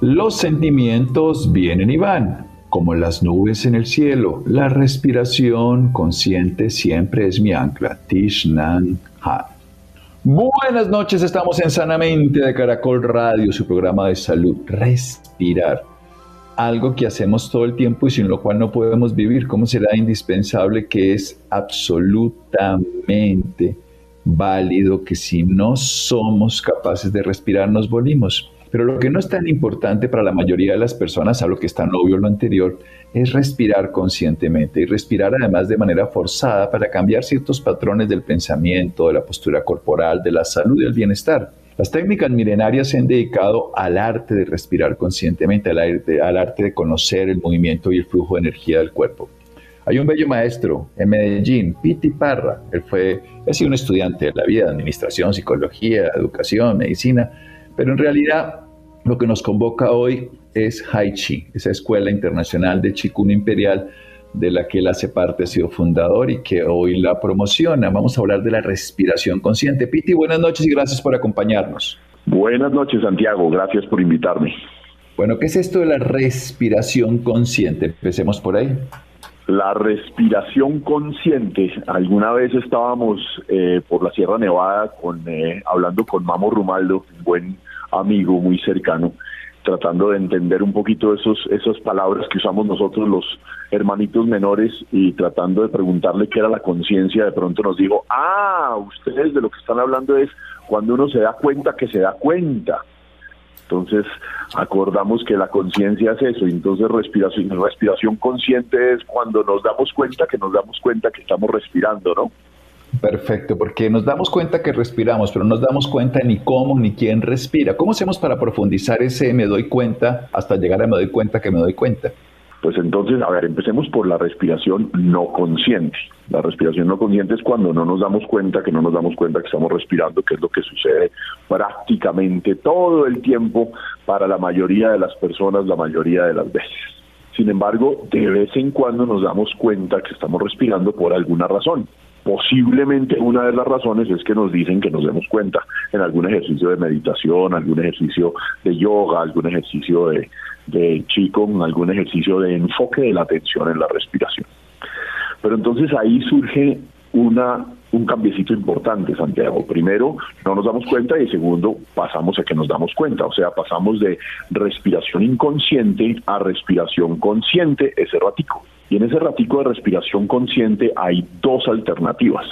Los sentimientos vienen y van, como las nubes en el cielo. La respiración consciente siempre es mi ancla. Tishnan Han. Buenas noches, estamos en Sanamente de Caracol Radio, su programa de salud. Respirar. Algo que hacemos todo el tiempo y sin lo cual no podemos vivir. ¿Cómo será indispensable que es absolutamente válido que si no somos capaces de respirar nos volvimos? Pero lo que no es tan importante para la mayoría de las personas, a lo que está obvio lo anterior, es respirar conscientemente y respirar además de manera forzada para cambiar ciertos patrones del pensamiento, de la postura corporal, de la salud y el bienestar. Las técnicas milenarias se han dedicado al arte de respirar conscientemente, al arte, al arte de conocer el movimiento y el flujo de energía del cuerpo. Hay un bello maestro en Medellín, Piti Parra. Él fue, ha sido un estudiante de la vida, de administración, psicología, educación, medicina, pero en realidad lo que nos convoca hoy es Haichi, esa escuela internacional de Chikun Imperial de la que él hace parte, ha sido fundador y que hoy la promociona. Vamos a hablar de la respiración consciente. Piti, buenas noches y gracias por acompañarnos. Buenas noches, Santiago. Gracias por invitarme. Bueno, ¿qué es esto de la respiración consciente? Empecemos por ahí. La respiración consciente. Alguna vez estábamos eh, por la Sierra Nevada con, eh, hablando con Mamo Rumaldo, un buen amigo muy cercano, tratando de entender un poquito esos, esas palabras que usamos nosotros los hermanitos menores y tratando de preguntarle qué era la conciencia, de pronto nos dijo, ah, ustedes de lo que están hablando es cuando uno se da cuenta que se da cuenta. Entonces acordamos que la conciencia es eso, entonces respiración, respiración consciente es cuando nos damos cuenta que nos damos cuenta que estamos respirando, ¿no? Perfecto, porque nos damos cuenta que respiramos, pero no nos damos cuenta ni cómo ni quién respira. ¿Cómo hacemos para profundizar ese me doy cuenta hasta llegar a me doy cuenta que me doy cuenta? Pues entonces, a ver, empecemos por la respiración no consciente. La respiración no consciente es cuando no nos damos cuenta, que no nos damos cuenta que estamos respirando, que es lo que sucede prácticamente todo el tiempo para la mayoría de las personas, la mayoría de las veces. Sin embargo, de vez en cuando nos damos cuenta que estamos respirando por alguna razón. Posiblemente una de las razones es que nos dicen que nos demos cuenta en algún ejercicio de meditación, algún ejercicio de yoga, algún ejercicio de, de algún ejercicio de enfoque de la atención en la respiración. Pero entonces ahí surge una un cambiecito importante, Santiago. Primero, no nos damos cuenta y segundo, pasamos a que nos damos cuenta. O sea, pasamos de respiración inconsciente a respiración consciente ese ratico. Y en ese ratico de respiración consciente hay dos alternativas.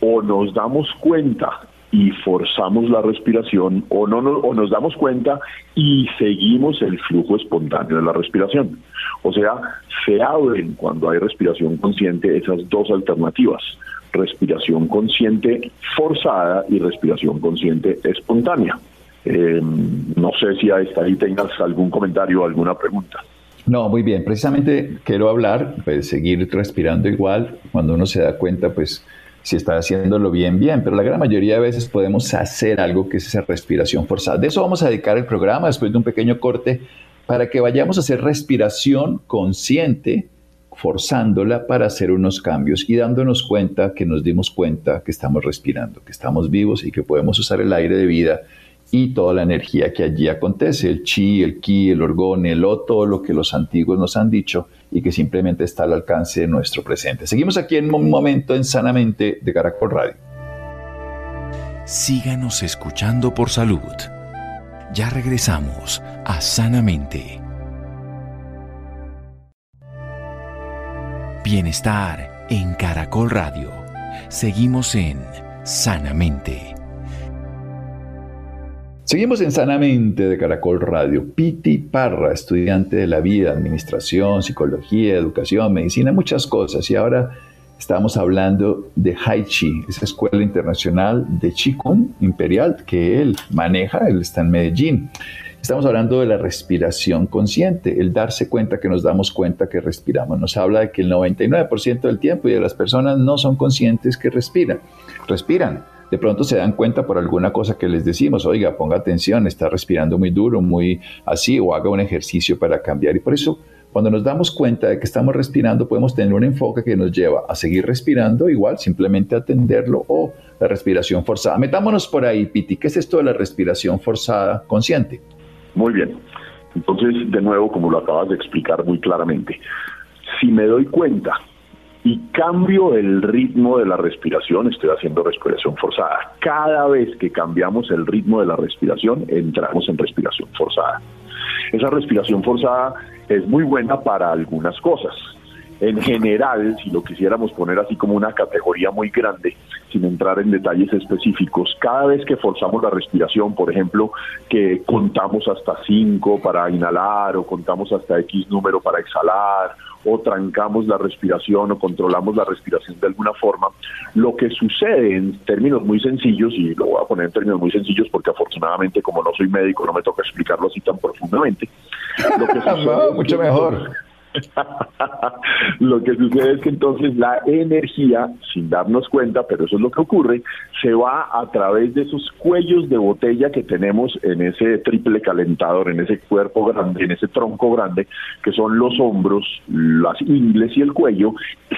O nos damos cuenta y forzamos la respiración o no o nos damos cuenta y seguimos el flujo espontáneo de la respiración. O sea, se abren cuando hay respiración consciente esas dos alternativas, respiración consciente forzada y respiración consciente espontánea. Eh, no sé si hasta ahí tengas algún comentario o alguna pregunta. No, muy bien. Precisamente quiero hablar, pues seguir respirando igual. Cuando uno se da cuenta, pues si está haciéndolo bien, bien. Pero la gran mayoría de veces podemos hacer algo que es esa respiración forzada. De eso vamos a dedicar el programa después de un pequeño corte para que vayamos a hacer respiración consciente forzándola para hacer unos cambios y dándonos cuenta que nos dimos cuenta que estamos respirando, que estamos vivos y que podemos usar el aire de vida y toda la energía que allí acontece, el chi, el ki, el orgón, el o, todo lo que los antiguos nos han dicho y que simplemente está al alcance de nuestro presente. Seguimos aquí en un momento en Sanamente de Caracol Radio. Síganos escuchando por salud. Ya regresamos a Sanamente. Bienestar en Caracol Radio. Seguimos en Sanamente. Seguimos en Sanamente de Caracol Radio. Piti Parra, estudiante de la vida, administración, psicología, educación, medicina, muchas cosas. Y ahora estamos hablando de Haichi, esa escuela internacional de Qigong imperial que él maneja, él está en Medellín. Estamos hablando de la respiración consciente, el darse cuenta que nos damos cuenta que respiramos. Nos habla de que el 99% del tiempo y de las personas no son conscientes que respiran. Respiran de pronto se dan cuenta por alguna cosa que les decimos, oiga, ponga atención, está respirando muy duro, muy así, o haga un ejercicio para cambiar. Y por eso, cuando nos damos cuenta de que estamos respirando, podemos tener un enfoque que nos lleva a seguir respirando, igual, simplemente atenderlo, o la respiración forzada. Metámonos por ahí, Piti, ¿qué es esto de la respiración forzada consciente? Muy bien. Entonces, de nuevo, como lo acabas de explicar muy claramente, si me doy cuenta y cambio el ritmo de la respiración, estoy haciendo respiración forzada. Cada vez que cambiamos el ritmo de la respiración, entramos en respiración forzada. Esa respiración forzada es muy buena para algunas cosas. En general, si lo quisiéramos poner así como una categoría muy grande, sin entrar en detalles específicos, cada vez que forzamos la respiración, por ejemplo, que contamos hasta 5 para inhalar o contamos hasta X número para exhalar, o trancamos la respiración o controlamos la respiración de alguna forma, lo que sucede en términos muy sencillos, y lo voy a poner en términos muy sencillos porque afortunadamente como no soy médico no me toca explicarlo así tan profundamente, lo que sucede mucho mejor lo que sucede es que entonces la energía, sin darnos cuenta, pero eso es lo que ocurre, se va a través de esos cuellos de botella que tenemos en ese triple calentador, en ese cuerpo grande, en ese tronco grande, que son los hombros, las ingles y el cuello,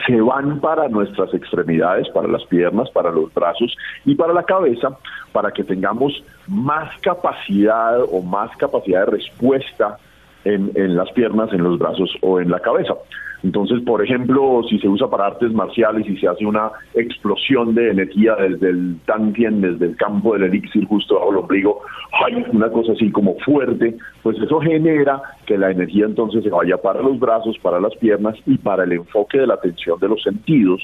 se van para nuestras extremidades, para las piernas, para los brazos y para la cabeza, para que tengamos más capacidad o más capacidad de respuesta en, las piernas, en los brazos o en la cabeza. Entonces, por ejemplo, si se usa para artes marciales y se hace una explosión de energía desde el tantien, desde el campo del elixir justo bajo el ombligo, hay una cosa así como fuerte, pues eso genera que la energía entonces se vaya para los brazos, para las piernas y para el enfoque de la atención de los sentidos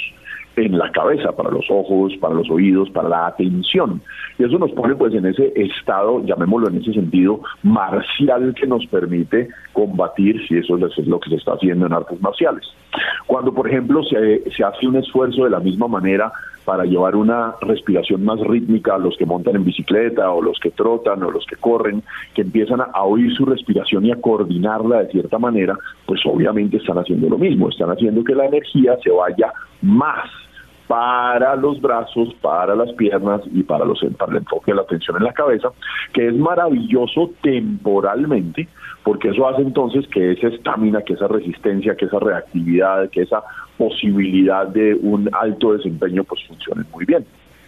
en la cabeza, para los ojos, para los oídos, para la atención. Y eso nos pone pues en ese estado, llamémoslo en ese sentido, marcial que nos permite combatir, si eso es lo que se está haciendo en artes marciales. Cuando, por ejemplo, se, se hace un esfuerzo de la misma manera para llevar una respiración más rítmica a los que montan en bicicleta o los que trotan o los que corren, que empiezan a oír su respiración y a coordinarla de cierta manera, pues obviamente están haciendo lo mismo, están haciendo que la energía se vaya más para los brazos, para las piernas y para, los, para el enfoque de la atención en la cabeza, que es maravilloso temporalmente, porque eso hace entonces que esa estamina, que esa resistencia, que esa reactividad, que esa posibilidad de un alto desempeño pues funcione muy bien.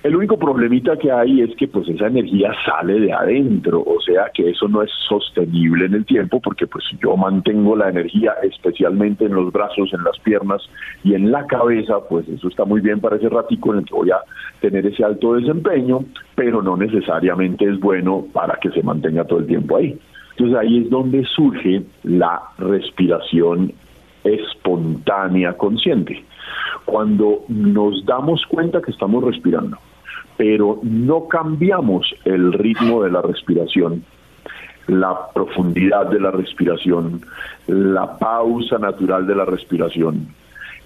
El único problemita que hay es que pues esa energía sale de adentro, o sea que eso no es sostenible en el tiempo porque pues yo mantengo la energía especialmente en los brazos, en las piernas y en la cabeza, pues eso está muy bien para ese ratico en el que voy a tener ese alto desempeño, pero no necesariamente es bueno para que se mantenga todo el tiempo ahí. Entonces ahí es donde surge la respiración espontánea consciente. Cuando nos damos cuenta que estamos respirando, pero no cambiamos el ritmo de la respiración, la profundidad de la respiración, la pausa natural de la respiración.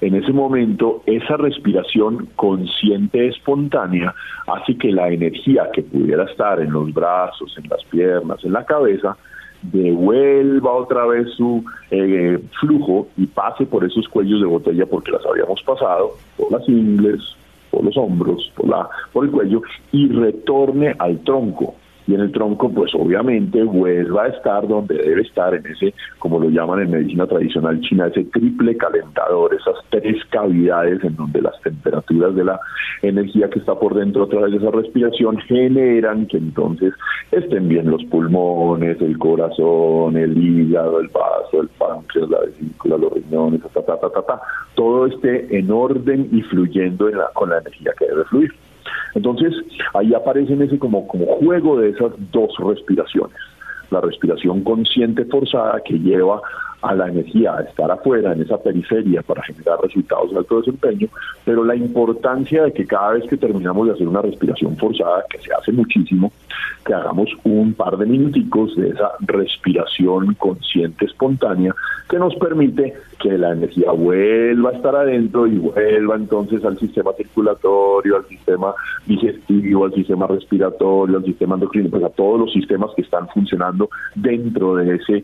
En ese momento, esa respiración consciente espontánea hace que la energía que pudiera estar en los brazos, en las piernas, en la cabeza, devuelva otra vez su eh, flujo y pase por esos cuellos de botella porque las habíamos pasado, por las ingles, por los hombros, por, la, por el cuello y retorne al tronco. Y en el tronco pues obviamente vuelva a estar donde debe estar en ese, como lo llaman en medicina tradicional china, ese triple calentador, esas tres cavidades en donde las temperaturas de la energía que está por dentro a través de esa respiración generan que entonces estén bien los pulmones, el corazón, el hígado, el vaso, el páncreas, la vesícula, los riñones, ta, ta, ta, ta, ta, todo esté en orden y fluyendo con la energía que debe fluir. Entonces, ahí aparece ese como, como juego de esas dos respiraciones. La respiración consciente forzada que lleva a la energía, a estar afuera, en esa periferia para generar resultados de alto desempeño, pero la importancia de que cada vez que terminamos de hacer una respiración forzada, que se hace muchísimo, que hagamos un par de minuticos de esa respiración consciente espontánea que nos permite que la energía vuelva a estar adentro y vuelva entonces al sistema circulatorio, al sistema digestivo, al sistema respiratorio, al sistema endocrino, pues a todos los sistemas que están funcionando dentro de ese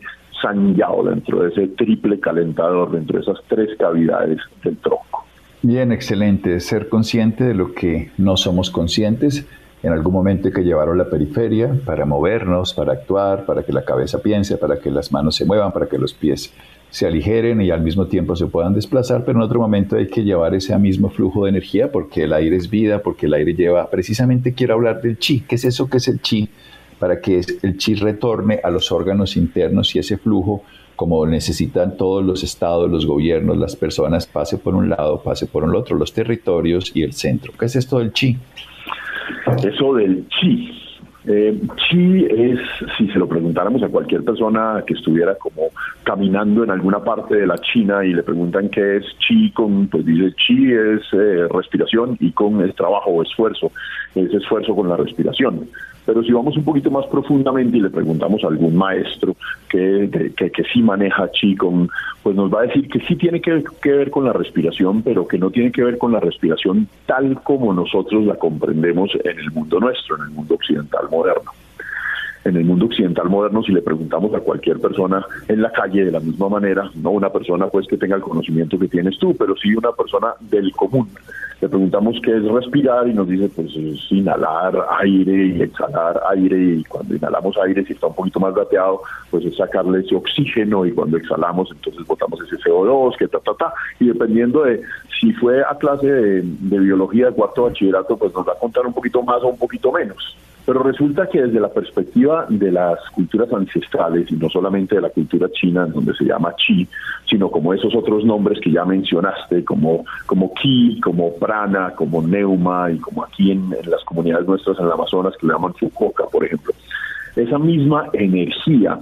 dentro de ese triple calentador, dentro de esas tres cavidades del tronco. Bien, excelente. Ser consciente de lo que no somos conscientes. En algún momento hay que llevarlo a la periferia para movernos, para actuar, para que la cabeza piense, para que las manos se muevan, para que los pies se aligeren y al mismo tiempo se puedan desplazar, pero en otro momento hay que llevar ese mismo flujo de energía porque el aire es vida, porque el aire lleva, precisamente quiero hablar del chi, ¿qué es eso que es el chi? Para que el chi retorne a los órganos internos y ese flujo, como necesitan todos los estados, los gobiernos, las personas, pase por un lado, pase por el otro, los territorios y el centro. ¿Qué es esto del chi? Eso del chi eh, chi es, si se lo preguntáramos a cualquier persona que estuviera como caminando en alguna parte de la China y le preguntan qué es chi con, pues dice chi es eh, respiración y con es trabajo o esfuerzo, es esfuerzo con la respiración. Pero si vamos un poquito más profundamente y le preguntamos a algún maestro que, que, sí maneja Qigong, pues nos va a decir que sí tiene que ver con la respiración, pero que no tiene que ver con la respiración tal como nosotros la comprendemos en el mundo nuestro, en el mundo occidental moderno en el mundo occidental moderno, si le preguntamos a cualquier persona en la calle de la misma manera, no una persona pues que tenga el conocimiento que tienes tú, pero sí una persona del común, le preguntamos qué es respirar y nos dice pues es inhalar aire y exhalar aire y cuando inhalamos aire si está un poquito más gateado pues es sacarle ese oxígeno y cuando exhalamos entonces botamos ese CO2 que ta ta ta y dependiendo de si fue a clase de, de biología de cuarto bachillerato pues nos va a contar un poquito más o un poquito menos pero resulta que desde la perspectiva de las culturas ancestrales, y no solamente de la cultura china, en donde se llama chi, sino como esos otros nombres que ya mencionaste, como, como ki, como prana, como neuma, y como aquí en, las comunidades nuestras en el Amazonas, que le llaman fucoca, por ejemplo. Esa misma energía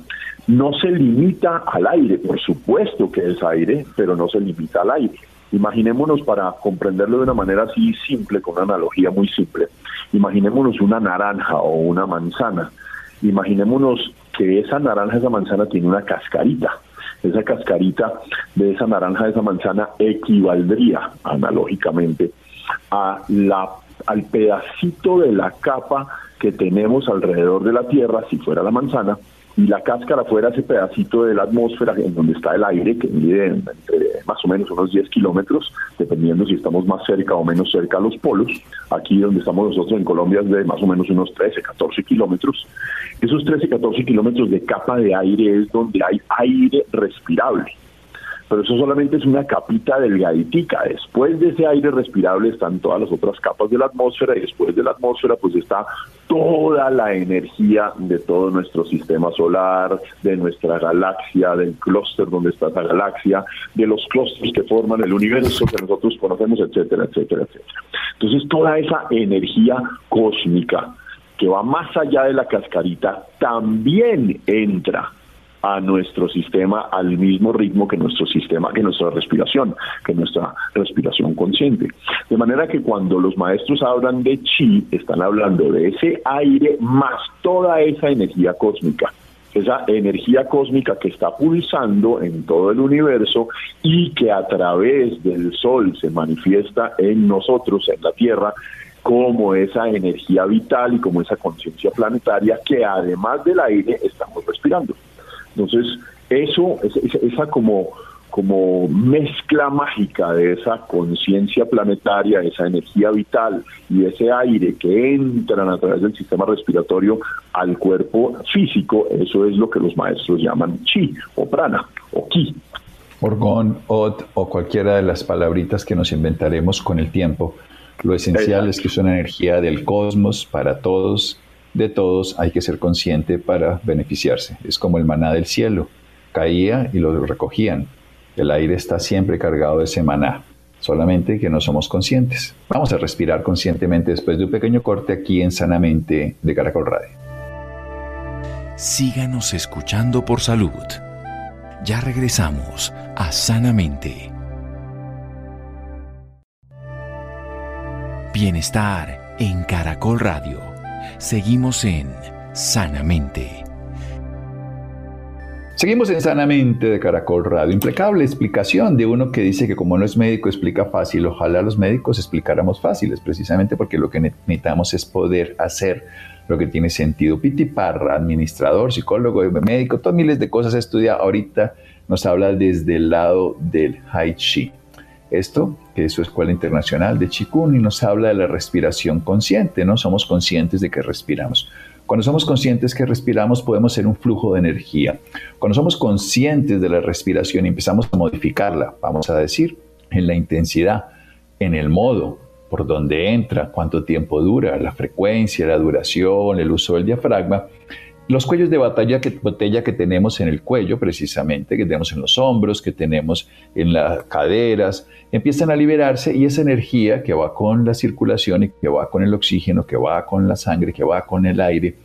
no se limita al aire, por supuesto que es aire, pero no se limita al aire. Imaginémonos para comprenderlo de una manera así simple, con una analogía muy simple Imaginémonos una naranja o una manzana. Imaginémonos que esa naranja, esa manzana tiene una cascarita. Esa cascarita de esa naranja, de esa manzana equivaldría analógicamente a la, al pedacito de la capa que tenemos alrededor de la Tierra, si fuera la manzana, y la cáscara fuera ese pedacito de la atmósfera en donde está el aire, que mide entre más o menos unos 10 kilómetros, dependiendo si estamos más cerca o menos cerca a los polos. Aquí donde estamos nosotros en Colombia es de más o menos unos 13, 14 kilómetros. Esos 13, 14 kilómetros de capa de aire es donde hay aire respirable pero eso solamente es una capita delgaditica. Después de ese aire respirable están todas las otras capas de la atmósfera y después de la atmósfera pues está toda la energía de todo nuestro sistema solar, de nuestra galaxia, del clúster donde está esa galaxia, de los clústeres que forman el universo que nosotros conocemos, etcétera, etcétera, etcétera. Entonces toda esa energía cósmica que va más allá de la cascarita también entra a nuestro sistema al mismo ritmo que nuestro sistema, que nuestra respiración, que nuestra respiración consciente. De manera que cuando los maestros hablan de chi, están hablando de ese aire más toda esa energía cósmica esa energía cósmica que está pulsando en todo el universo y que a través del sol se manifiesta en nosotros, en la Tierra, como esa energía vital y como esa conciencia planetaria que además del aire estamos respirando. Entonces, eso, esa como, como mezcla mágica de esa conciencia planetaria, esa energía vital y ese aire que entran a través del sistema respiratorio al cuerpo físico, eso es lo que los maestros llaman chi o prana o ki. Orgón, ot o cualquiera de las palabritas que nos inventaremos con el tiempo. Lo esencial es que es una energía del cosmos para todos, de todos hay que ser consciente para beneficiarse. Es como el maná del cielo, caía y lo recogían el aire está siempre cargado de semaná, solamente que no somos conscientes. Vamos a respirar conscientemente después de un pequeño corte aquí en Sanamente de Caracol Radio. Síganos escuchando por salud. Ya regresamos a Sanamente. Bienestar en Caracol Radio. Seguimos en Sanamente. Seguimos en Sanamente de Caracol Radio. Impecable explicación de uno que dice que como no es médico explica fácil. Ojalá los médicos explicáramos fáciles, precisamente porque lo que necesitamos es poder hacer lo que tiene sentido. Piti Parra, administrador, psicólogo, médico, todas miles de cosas estudia. Ahorita nos habla desde el lado del Tai Chi. Esto, que es su escuela internacional de Chikun, y nos habla de la respiración consciente, ¿no? Somos conscientes de que respiramos. Cuando somos conscientes que respiramos podemos ser un flujo de energía. Cuando somos conscientes de la respiración y empezamos a modificarla, vamos a decir, en la intensidad, en el modo, por donde entra, cuánto tiempo dura, la frecuencia, la duración, el uso del diafragma, los cuellos de batalla que, botella que tenemos en el cuello, precisamente, que tenemos en los hombros, que tenemos en las caderas, empiezan a liberarse y esa energía que va con la circulación y que va con el oxígeno, que va con la sangre, que va con el aire,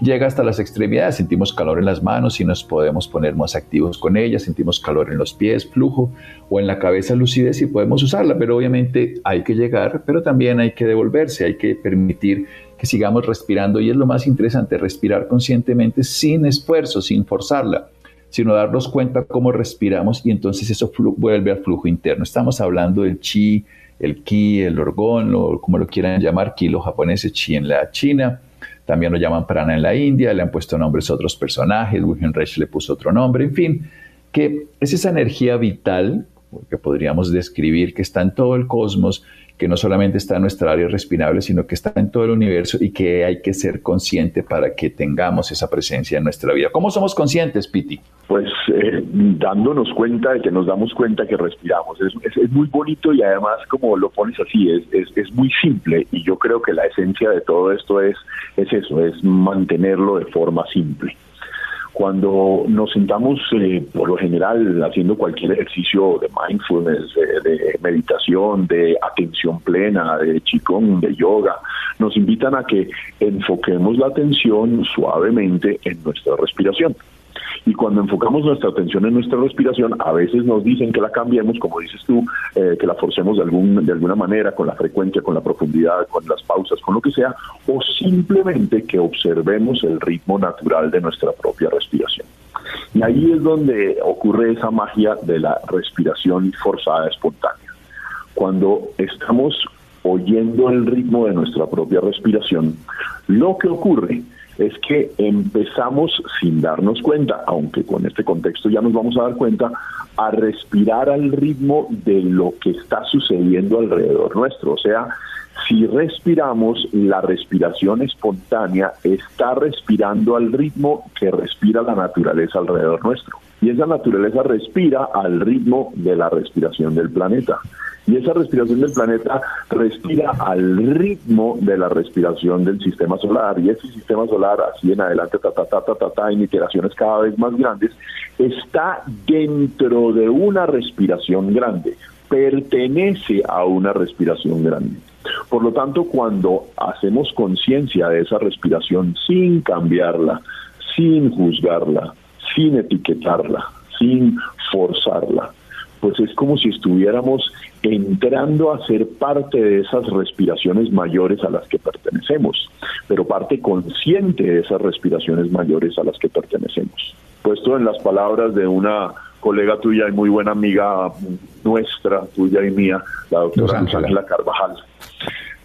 llega hasta las extremidades, sentimos calor en las manos y nos podemos poner más activos con ella, sentimos calor en los pies, flujo, o en la cabeza lucidez y podemos usarla, pero obviamente hay que llegar, pero también hay que devolverse, hay que permitir que sigamos respirando. Y es lo más interesante, respirar conscientemente sin esfuerzo, sin forzarla, sino darnos cuenta cómo respiramos y entonces eso vuelve al flujo interno. Estamos hablando del chi, el ki, el orgón, o como lo quieran llamar, ki los japoneses, chi en la China, también lo llaman prana en la India, le han puesto nombres a otros personajes, Wilhelm Reich le puso otro nombre, en fin, que es esa energía vital que podríamos describir que está en todo el cosmos que no solamente está en nuestra área respirable, sino que está en todo el universo y que hay que ser consciente para que tengamos esa presencia en nuestra vida. ¿Cómo somos conscientes, Piti? Pues eh, dándonos cuenta de que nos damos cuenta que respiramos. Es, es, muy bonito y además como lo pones así, es, es, es, muy simple y yo creo que la esencia de todo esto es, es eso, es mantenerlo de forma simple. Cuando nos sentamos, eh, por lo general, haciendo cualquier ejercicio de mindfulness, de, meditación, de atención plena, de qigong, de yoga, nos invitan a que enfoquemos la atención suavemente en nuestra respiración. Y cuando enfocamos nuestra atención en nuestra respiración, a veces nos dicen que la cambiemos, como dices tú, eh, que la forcemos de, algún, de alguna manera, con la frecuencia, con la profundidad, con las pausas, con lo que sea, o simplemente que observemos el ritmo natural de nuestra propia respiración. Y ahí es donde ocurre esa magia de la respiración forzada espontánea. Cuando estamos oyendo el ritmo de nuestra propia respiración, lo que ocurre es que empezamos sin darnos cuenta, aunque con este contexto ya nos vamos a dar cuenta, a respirar al ritmo de lo que está sucediendo alrededor nuestro. O sea, si respiramos, la respiración espontánea está respirando al ritmo que respira la naturaleza alrededor nuestro. Y esa naturaleza respira al ritmo de la respiración del planeta. Y esa respiración del planeta respira al ritmo de la respiración del sistema solar. Y ese sistema solar, así en adelante, ta, ta, ta, ta, ta, ta en iteraciones cada vez más grandes, está dentro de una respiración grande, pertenece a una respiración grande. Por lo tanto, cuando hacemos conciencia de esa respiración sin cambiarla, sin juzgarla, sin etiquetarla, sin forzarla, pues es como si estuviéramos entrando a ser parte de esas respiraciones mayores a las que pertenecemos, pero parte consciente de esas respiraciones mayores a las que pertenecemos. Puesto en las palabras de una colega tuya y muy buena amiga nuestra, tuya y mía, la doctora Luz Ángela Carvajal.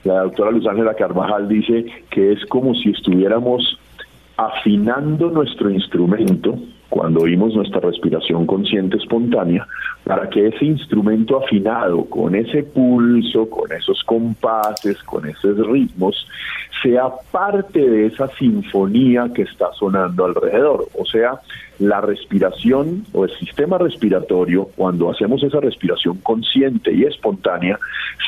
La doctora Luz Ángela Carvajal dice que es como si estuviéramos afinando nuestro instrumento cuando oímos nuestra respiración consciente espontánea, para que ese instrumento afinado, con ese pulso, con esos compases, con esos ritmos, sea parte de esa sinfonía que está sonando alrededor. O sea, la respiración o el sistema respiratorio, cuando hacemos esa respiración consciente y espontánea,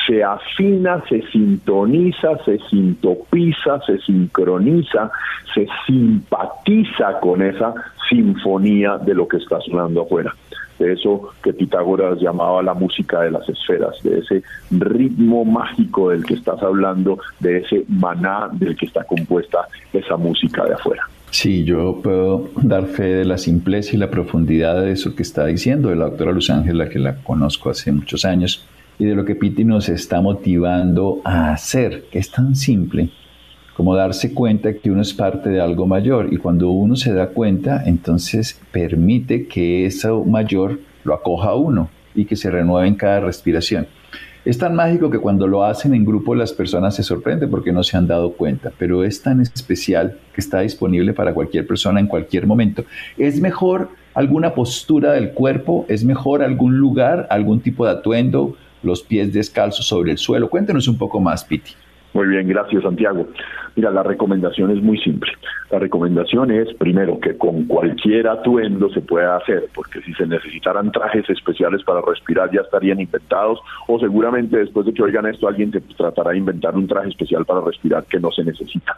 se afina, se sintoniza, se sintopiza, se sincroniza, se simpatiza con esa sinfonía de lo que está sonando afuera. De eso que Pitágoras llamaba la música de las esferas, de ese ritmo mágico del que estás hablando, de ese maná del que está compuesta esa música de afuera. Sí, yo puedo dar fe de la simpleza y la profundidad de eso que está diciendo de la doctora Luz Ángela, que la conozco hace muchos años, y de lo que Piti nos está motivando a hacer, que es tan simple como darse cuenta que uno es parte de algo mayor y cuando uno se da cuenta, entonces permite que eso mayor lo acoja a uno y que se renueve en cada respiración. Es tan mágico que cuando lo hacen en grupo las personas se sorprenden porque no se han dado cuenta, pero es tan especial que está disponible para cualquier persona en cualquier momento. Es mejor alguna postura del cuerpo, es mejor algún lugar, algún tipo de atuendo, los pies descalzos sobre el suelo. Cuéntenos un poco más, Piti. Muy bien, gracias Santiago. Mira, la recomendación es muy simple. La recomendación es, primero, que con cualquier atuendo se pueda hacer, porque si se necesitaran trajes especiales para respirar ya estarían inventados, o seguramente después de que oigan esto alguien te tratará de inventar un traje especial para respirar que no se necesita.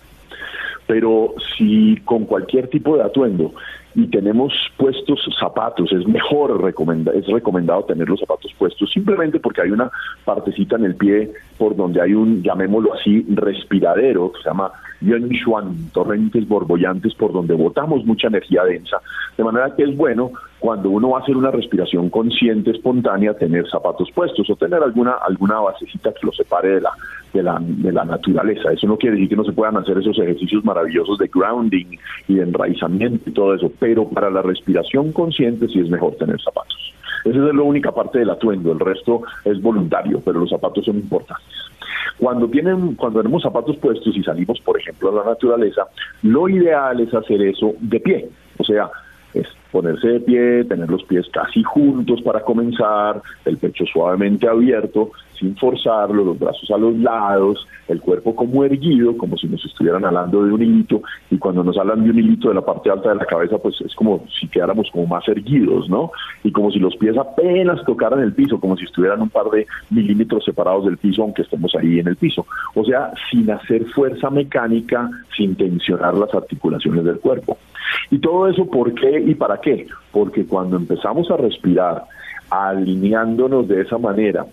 Pero si con cualquier tipo de atuendo y tenemos puestos zapatos, es mejor recomenda, es recomendado tener los zapatos puestos simplemente porque hay una partecita en el pie por donde hay un, llamémoslo así, respiradero que se llama Yuan torrentes borbollantes por donde botamos mucha energía densa, de manera que es bueno cuando uno va a hacer una respiración consciente, espontánea, tener zapatos puestos o tener alguna alguna basecita que lo separe de la de la, de la naturaleza. Eso no quiere decir que no se puedan hacer esos ejercicios maravillosos de grounding y de enraizamiento y todo eso, pero para la respiración consciente sí es mejor tener zapatos. Esa es la única parte del atuendo, el resto es voluntario, pero los zapatos son importantes. Cuando tienen, cuando tenemos zapatos puestos y salimos, por ejemplo, a la naturaleza, lo ideal es hacer eso de pie. O sea, es ponerse de pie, tener los pies casi juntos para comenzar, el pecho suavemente abierto, sin forzarlo, los brazos a los lados, el cuerpo como erguido, como si nos estuvieran hablando de un hilito, y cuando nos hablan de un hilito de la parte alta de la cabeza, pues es como si quedáramos como más erguidos, ¿no? Y como si los pies apenas tocaran el piso, como si estuvieran un par de milímetros separados del piso, aunque estemos ahí en el piso. O sea, sin hacer fuerza mecánica, sin tensionar las articulaciones del cuerpo. Y todo eso, ¿por qué y para qué? Porque cuando empezamos a respirar, alineándonos de esa manera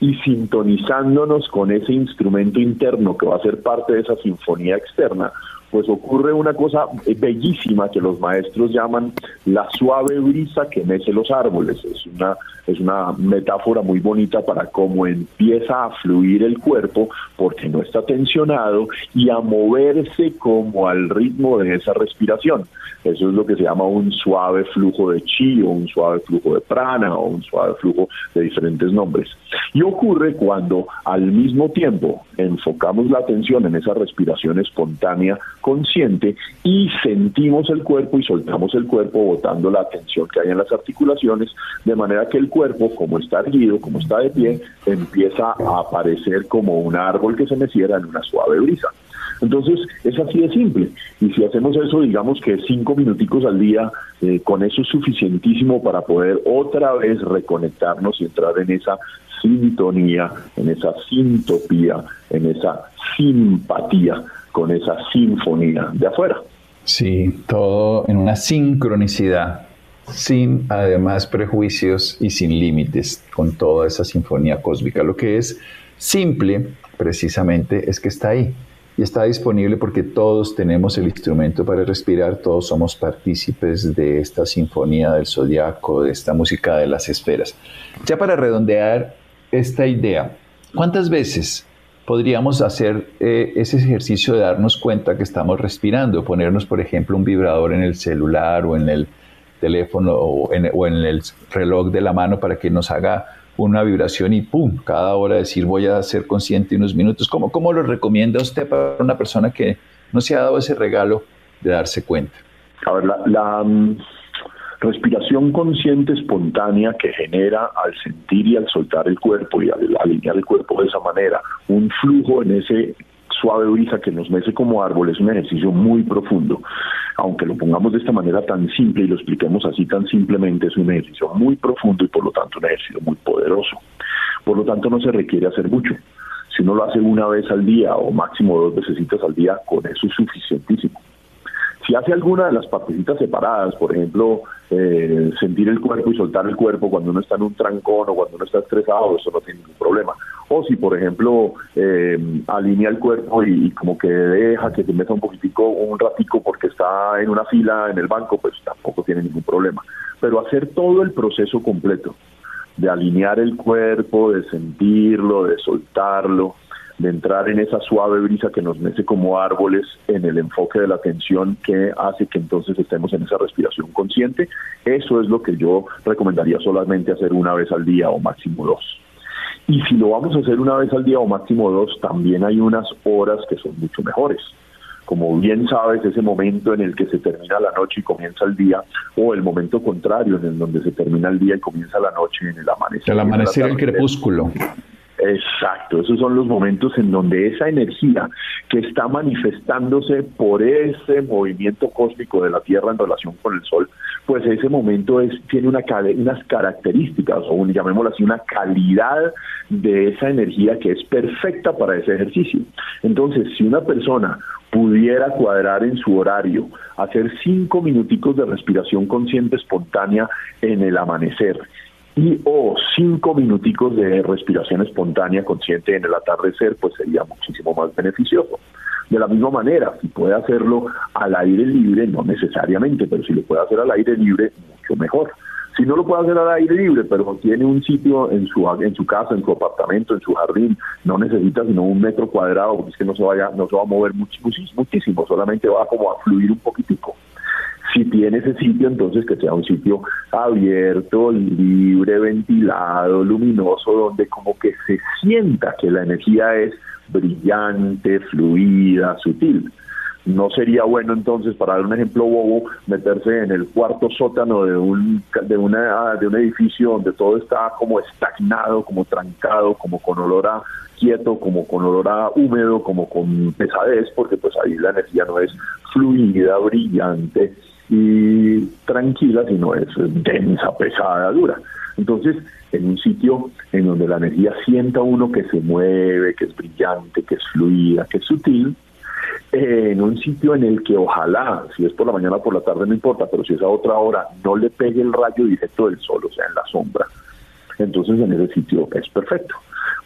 y sintonizándonos con ese instrumento interno que va a ser parte de esa sinfonía externa, pues ocurre una cosa bellísima que los maestros llaman la suave brisa que mece los árboles. Es una, es una metáfora muy bonita para cómo empieza a fluir el cuerpo porque no está tensionado y a moverse como al ritmo de esa respiración. Eso es lo que se llama un suave flujo de chi o un suave flujo de prana o un suave flujo de diferentes nombres. Y ocurre cuando al mismo tiempo enfocamos la atención en esa respiración espontánea consciente y sentimos el cuerpo y soltamos el cuerpo botando la atención que hay en las articulaciones, de manera que el cuerpo, como está erguido, como está de pie, empieza a aparecer como un árbol que se meciera en una suave brisa. Entonces, es así de simple. Y si hacemos eso, digamos que cinco minuticos al día, eh, con eso es suficientísimo para poder otra vez reconectarnos y entrar en esa sintonía, en esa sintopía, en esa simpatía con esa sinfonía de afuera. Sí, todo en una sincronicidad, sin además prejuicios y sin límites, con toda esa sinfonía cósmica. Lo que es simple, precisamente, es que está ahí y está disponible porque todos tenemos el instrumento para respirar, todos somos partícipes de esta sinfonía del zodiaco, de esta música de las esferas. Ya para redondear esta idea, ¿cuántas veces podríamos hacer eh, ese ejercicio de darnos cuenta que estamos respirando? Ponernos, por ejemplo, un vibrador en el celular o en el teléfono o en, o en el reloj de la mano para que nos haga una vibración y ¡pum! Cada hora decir voy a ser consciente unos minutos. ¿Cómo, ¿Cómo lo recomienda usted para una persona que no se ha dado ese regalo de darse cuenta? A ver, la, mm, respiración consciente espontánea que genera al sentir y al soltar el cuerpo y al alinear el cuerpo de esa manera, un flujo en ese suave brisa que nos mece como árbol es un ejercicio muy profundo. Aunque lo pongamos de esta manera tan simple y lo expliquemos así tan simplemente, es un ejercicio muy profundo y por lo tanto un ejercicio muy poderoso. Por lo tanto no se requiere hacer mucho. Si uno lo hace una vez al día o máximo dos veces al día, con eso es suficientísimo. Si hace alguna de las partecitas separadas, por ejemplo, eh, sentir el cuerpo y soltar el cuerpo cuando uno está en un trancón o cuando uno está estresado, eso no tiene ningún problema. O si, por ejemplo, eh, alinea el cuerpo y, como que deja que se meta un poquitico, un ratico porque está en una fila en el banco, pues tampoco tiene ningún problema. Pero hacer todo el proceso completo, de alinear el cuerpo, de sentirlo, de soltarlo, de entrar en esa suave brisa que nos mece como árboles en el enfoque de la atención que hace que entonces estemos en esa respiración consciente. Eso es lo que yo recomendaría solamente hacer una vez al día o máximo dos. Y si lo vamos a hacer una vez al día o máximo dos, también hay unas horas que son mucho mejores. Como bien sabes, ese momento en el que se termina la noche y comienza el día, o el momento contrario, en el donde se termina el día y comienza la noche en el amanecer. El amanecer, el crepúsculo. Exacto, esos son los momentos en donde esa energía que está manifestándose por ese movimiento cósmico de la Tierra en relación con el Sol, pues ese momento es, tiene una, unas características, o un, llamémoslo así, una calidad de esa energía que es perfecta para ese ejercicio. Entonces, si una persona pudiera cuadrar en su horario, hacer cinco minuticos de respiración consciente espontánea en el amanecer, y o cinco minuticos de respiración espontánea consciente en el atardecer, pues sería muchísimo más beneficioso. De la misma manera, si puede hacerlo al aire libre, no necesariamente, pero si lo puede hacer al aire libre, mucho mejor. Si no lo puede hacer al aire libre, pero tiene un sitio en su en su casa, en su apartamento, en su jardín, no necesita sino un metro cuadrado, porque es que no se vaya, no se va a mover muchísimo, muchísimo solamente va como a fluir un poquitico. Si tiene ese sitio, entonces que sea un sitio abierto, libre, ventilado, luminoso, donde como que se sienta que la energía es brillante, fluida, sutil. No sería bueno entonces, para dar un ejemplo bobo, meterse en el cuarto sótano de un, de, una, de un edificio donde todo está como estagnado, como trancado, como con olor a quieto, como con olor a húmedo, como con pesadez, porque pues ahí la energía no es fluida, brillante, y tranquila, sino es densa, pesada, dura. Entonces, en un sitio en donde la energía sienta uno que se mueve, que es brillante, que es fluida, que es sutil, en un sitio en el que ojalá, si es por la mañana o por la tarde no importa, pero si es a otra hora, no le pegue el rayo directo del sol, o sea, en la sombra. Entonces en ese sitio es perfecto.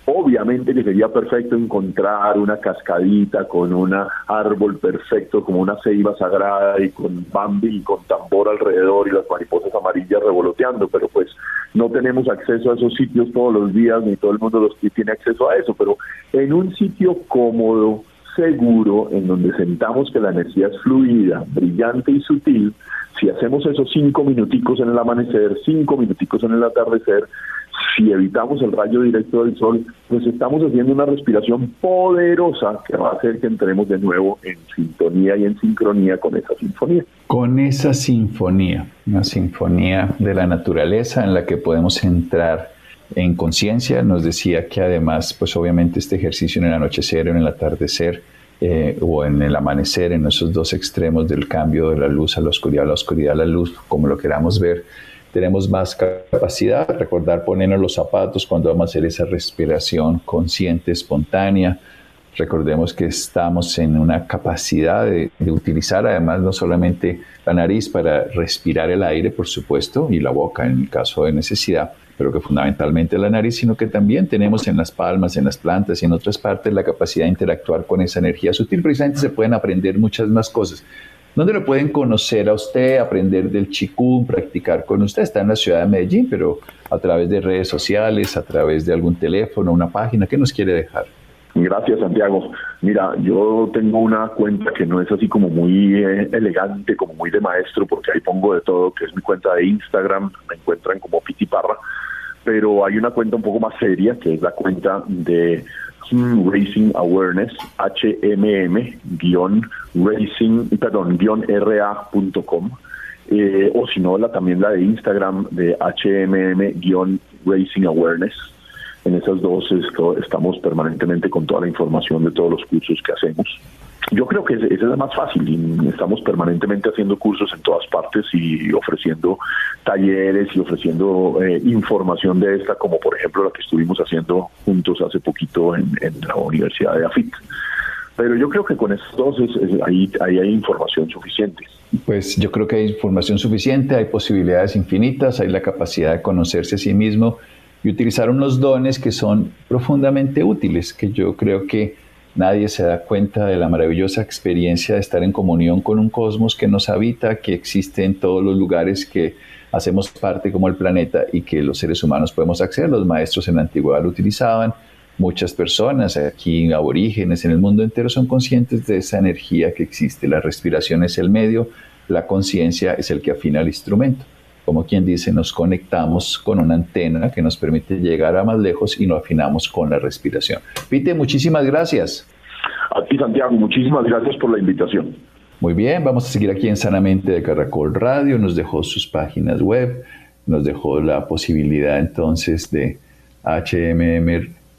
Obviamente que sería perfecto encontrar una cascadita con un árbol perfecto, como una ceiba sagrada y con bambi y con tambor alrededor y las mariposas amarillas revoloteando, pero pues no tenemos acceso a esos sitios todos los días, ni todo el mundo los tiene acceso a eso, pero en un sitio cómodo, seguro, en donde sentamos que la energía es fluida, brillante y sutil, si hacemos esos cinco minuticos en el amanecer, cinco minuticos en el atardecer, si evitamos el rayo directo del sol, pues estamos haciendo una respiración poderosa que va a hacer que entremos de nuevo en sintonía y en sincronía con esa sinfonía. Con esa sinfonía, una sinfonía de la naturaleza en la que podemos entrar en conciencia. Nos decía que además, pues obviamente este ejercicio en el anochecer o en el atardecer eh, o en el amanecer, en esos dos extremos del cambio de la luz a la oscuridad, la oscuridad a la luz, como lo queramos ver, tenemos más capacidad, recordar ponernos los zapatos cuando vamos a hacer esa respiración consciente, espontánea. Recordemos que estamos en una capacidad de, utilizar además no solamente la nariz para respirar el aire, por supuesto, y la boca en caso de necesidad, pero que fundamentalmente la nariz, sino que también tenemos en las palmas, en las plantas y en otras partes la capacidad de interactuar con esa energía sutil. Precisamente se pueden aprender muchas más cosas. ¿Dónde lo pueden conocer a usted, aprender del chikung, practicar con usted? Está en la ciudad de Medellín, pero a través de redes sociales, a través de algún teléfono, una página, ¿qué nos quiere dejar? Gracias, Santiago. Mira, yo tengo una cuenta que no es así como muy eh, elegante, como muy de maestro, porque ahí pongo de todo, que es mi cuenta de Instagram, me encuentran como Pitiparra, pero hay una cuenta un poco más seria, que es la cuenta de Racing Awareness, HMM, guion racing, perdón, guion ra.com, eh, o si no, la, también la de Instagram de HMM, guion Racing Awareness. En esas dos estamos permanentemente con toda la información de todos los cursos que hacemos. Yo creo que esa es la más fácil. Estamos permanentemente haciendo cursos en todas partes y ofreciendo talleres y ofreciendo eh, información de esta, como por ejemplo la que estuvimos haciendo juntos hace poquito en, la Universidad de AFIT. Pero yo creo que con estos dos ahí, ahí hay información suficiente. Pues yo creo que hay información suficiente, hay posibilidades infinitas, hay la capacidad de conocerse a sí mismo y utilizar unos dones que son profundamente útiles, que yo creo que Nadie se da cuenta de la maravillosa experiencia de estar en comunión con un cosmos que nos habita, que existe en todos los lugares que hacemos parte como el planeta y que los seres humanos podemos acceder. Los maestros en la antigüedad lo utilizaban. Muchas personas aquí, aborígenes en el mundo entero, son conscientes de esa energía que existe. La respiración es el medio, la conciencia es el que afina el instrumento. Como quien dice, nos conectamos con una antena que nos permite llegar a más lejos y nos afinamos con la respiración. Pite, muchísimas gracias. A ti, Santiago, muchísimas gracias por la invitación. Muy bien, vamos a seguir aquí en Sanamente de Caracol Radio. Nos dejó sus páginas web, nos dejó la posibilidad entonces de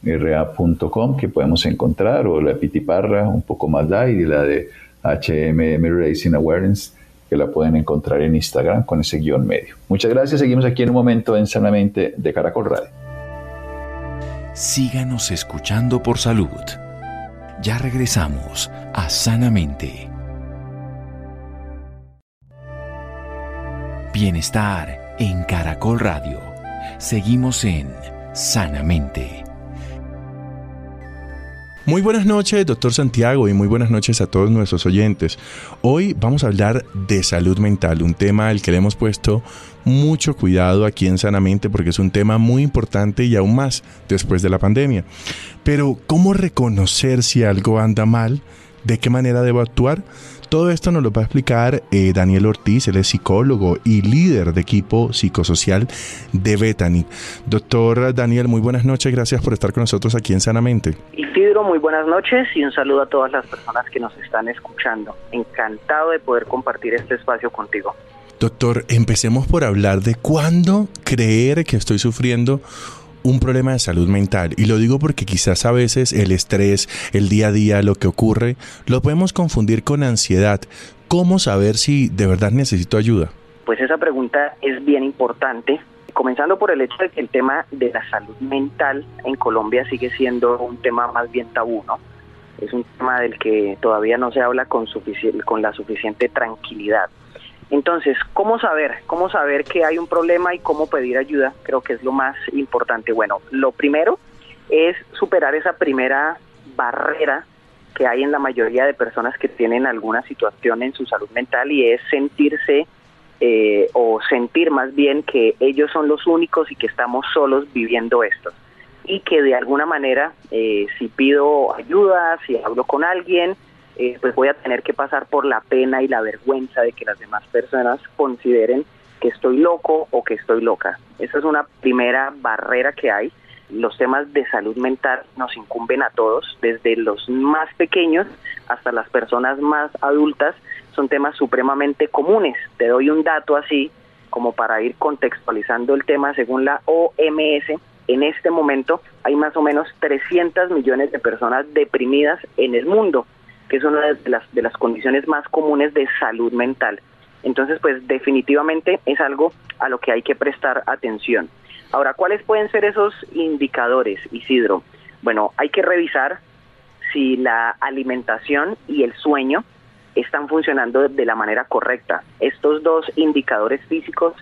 hmmra.com que podemos encontrar, o la Pitiparra, un poco más light, y la de HMM Racing Awareness que la pueden encontrar en Instagram con ese guion medio. Muchas gracias, seguimos aquí en un momento en Sanamente de Caracol Radio. Síganos escuchando por salud. Ya regresamos a Sanamente. Bienestar en Caracol Radio. Seguimos en Sanamente. Muy buenas noches, doctor Santiago, y muy buenas noches a todos nuestros oyentes. Hoy vamos a hablar de salud mental, un tema al que le hemos puesto mucho cuidado aquí en Sanamente porque es un tema muy importante y aún más después de la pandemia. Pero, ¿cómo reconocer si algo anda mal? ¿De qué manera debo actuar? Todo esto nos lo va a explicar eh, Daniel Ortiz, él es psicólogo y líder de equipo psicosocial de Bethany. Doctor Daniel, muy buenas noches, gracias por estar con nosotros aquí en Sanamente. Isidro, muy buenas noches y un saludo a todas las personas que nos están escuchando. Encantado de poder compartir este espacio contigo. Doctor, empecemos por hablar de cuándo creer que estoy sufriendo un problema de salud mental. Y lo digo porque quizás a veces el estrés, el día a día, lo que ocurre, lo podemos confundir con ansiedad. ¿Cómo saber si de verdad necesito ayuda? Pues esa pregunta es bien importante. Comenzando por el hecho de que el tema de la salud mental en Colombia sigue siendo un tema más bien tabú, ¿no? Es un tema del que todavía no se habla con, con la suficiente tranquilidad. Entonces, ¿cómo saber? ¿Cómo saber que hay un problema y cómo pedir ayuda? Creo que es lo más importante. Bueno, lo primero es superar esa primera barrera que hay en la mayoría de personas que tienen alguna situación en su salud mental y es sentirse eh, o sentir más bien que ellos son los únicos y que estamos solos viviendo esto. Y que de alguna manera, eh, si pido ayuda, si hablo con alguien, eh, pues voy a tener que pasar por la pena y la vergüenza de que las demás personas consideren que estoy loco o que estoy loca. Esa es una primera barrera que hay. Los temas de salud mental nos incumben a todos, desde los más pequeños hasta las personas más adultas, son temas supremamente comunes. Te doy un dato así como para ir contextualizando el tema según la OMS. En este momento hay más o menos 300 millones de personas deprimidas en el mundo que es una de las, de las condiciones más comunes de salud mental. Entonces, pues definitivamente es algo a lo que hay que prestar atención. Ahora, ¿cuáles pueden ser esos indicadores, Isidro? Bueno, hay que revisar si la alimentación y el sueño están funcionando de la manera correcta. Estos dos indicadores físicos,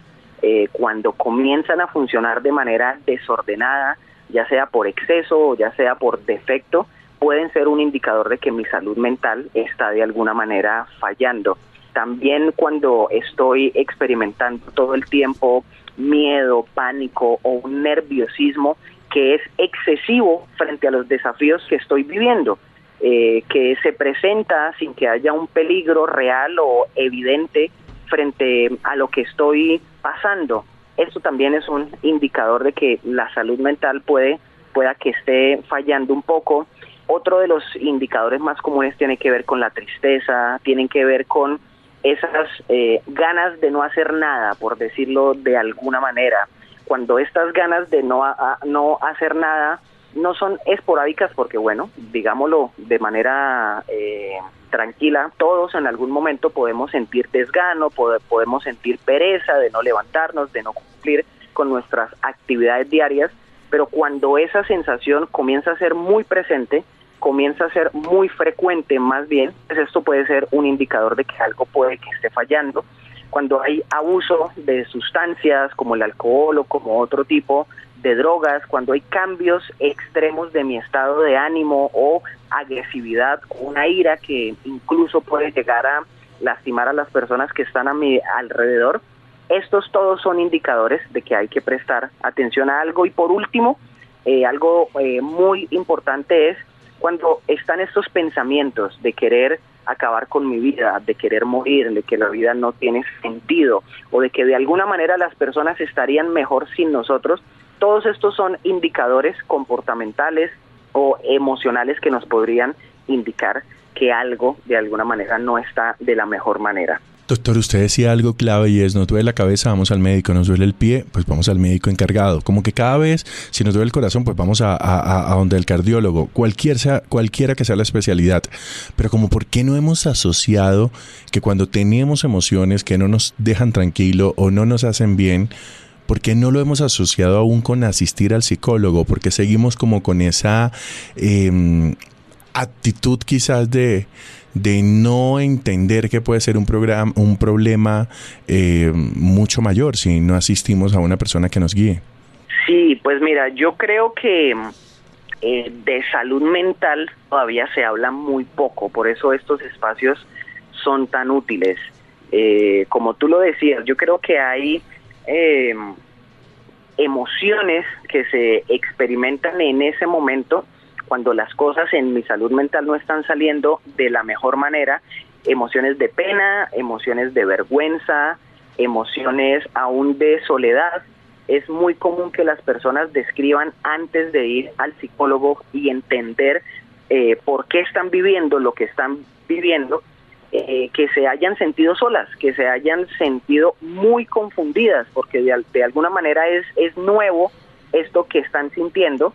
eh, cuando comienzan a funcionar de manera desordenada, ya sea por exceso o ya sea por defecto, pueden ser un indicador de que mi salud mental está de alguna manera fallando. También cuando estoy experimentando todo el tiempo miedo, pánico o un nerviosismo que es excesivo frente a los desafíos que estoy viviendo, eh, que se presenta sin que haya un peligro real o evidente frente a lo que estoy pasando. Esto también es un indicador de que la salud mental puede pueda que esté fallando un poco. Otro de los indicadores más comunes tiene que ver con la tristeza, tienen que ver con esas eh, ganas de no hacer nada, por decirlo de alguna manera. Cuando estas ganas de no, no hacer nada no son esporádicas, porque bueno, digámoslo de manera eh, tranquila, todos en algún momento podemos sentir desgano, podemos sentir pereza de no levantarnos, de no cumplir con nuestras actividades diarias, pero cuando esa sensación comienza a ser muy presente, comienza a ser muy frecuente más bien, pues esto puede ser un indicador de que algo puede que esté fallando. Cuando hay abuso de sustancias como el alcohol o como otro tipo de drogas, cuando hay cambios extremos de mi estado de ánimo o agresividad, una ira que incluso puede llegar a lastimar a las personas que están a mi alrededor, estos todos son indicadores de que hay que prestar atención a algo. Y por último, eh, algo eh, muy importante es cuando están estos pensamientos de querer acabar con mi vida, de querer morir, de que la vida no tiene sentido o de que de alguna manera las personas estarían mejor sin nosotros, todos estos son indicadores comportamentales o emocionales que nos podrían indicar que algo de alguna manera no está de la mejor manera. Doctor, usted decía algo clave y es, nos duele la cabeza, vamos al médico, nos duele el pie, pues vamos al médico encargado. Como que cada vez, si nos duele el corazón, pues vamos a, a, donde el cardiólogo, sea, cualquiera que sea la especialidad. Pero como, ¿por qué no hemos asociado que cuando tenemos emociones que no nos dejan tranquilo o no nos hacen bien, ¿por qué no lo hemos asociado aún con asistir al psicólogo? Porque seguimos como con esa em, actitud quizás de de no entender que puede ser un, programa, un problema eh, mucho mayor si no asistimos a una persona que nos guíe. Sí, pues mira, yo creo que eh, de salud mental todavía se habla muy poco, por eso estos espacios son tan útiles. Eh, como tú lo decías, yo creo que hay emociones que se experimentan en ese momento cuando las cosas en mi salud mental no están saliendo de la mejor manera, emociones de pena, emociones de vergüenza, emociones aún de soledad. Es muy común que las personas describan antes de ir al psicólogo y entender eh, por qué están viviendo lo que están viviendo, eh, que se hayan sentido solas, que se hayan sentido muy confundidas, porque de, de alguna manera es, es nuevo esto que están sintiendo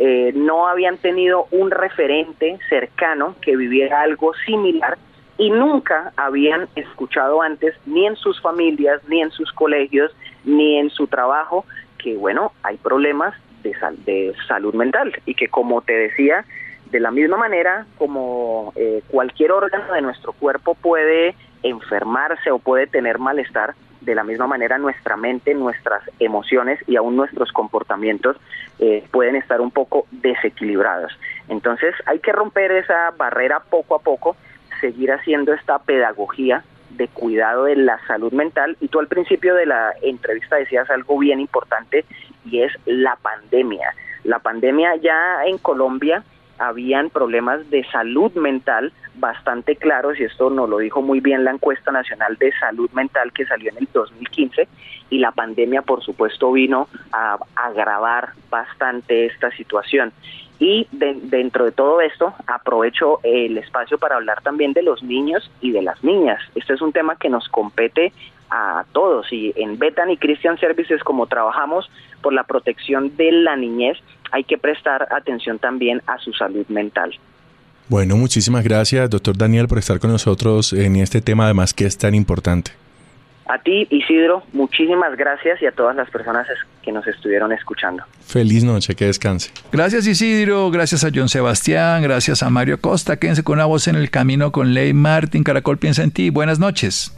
eh, no habían tenido un referente cercano que viviera algo similar y nunca habían escuchado antes, ni en sus familias, ni en sus colegios, ni en su trabajo, que bueno, hay problemas de, de salud mental y que como te decía, de la misma manera como eh, cualquier órgano de nuestro cuerpo puede enfermarse o puede tener malestar, de la misma manera nuestra mente, nuestras emociones y aún nuestros comportamientos eh, pueden estar un poco desequilibrados. Entonces hay que romper esa barrera poco a poco, seguir haciendo esta pedagogía de cuidado de la salud mental y tú al principio de la entrevista decías algo bien importante y es la pandemia. La pandemia ya en Colombia habían problemas de salud mental bastante claros y esto nos lo dijo muy bien la encuesta nacional de salud mental que salió en el 2015 y la pandemia por supuesto vino a agravar bastante esta situación. Y dentro de todo esto aprovecho el espacio para hablar también de los niños y de las niñas. Este es un tema que nos compete a todos y en Betan y Christian Services como trabajamos por la protección de la niñez hay que prestar atención también a su salud mental. Bueno, muchísimas gracias, doctor Daniel, por estar con nosotros en este tema, además que es tan importante. A ti, Isidro, muchísimas gracias y a todas las personas que nos estuvieron escuchando. Feliz noche, que descanse. Gracias, Isidro. Gracias a John Sebastián. Gracias a Mario Costa. Quédense con una voz en el camino con Ley Martín. Caracol piensa en ti. Buenas noches.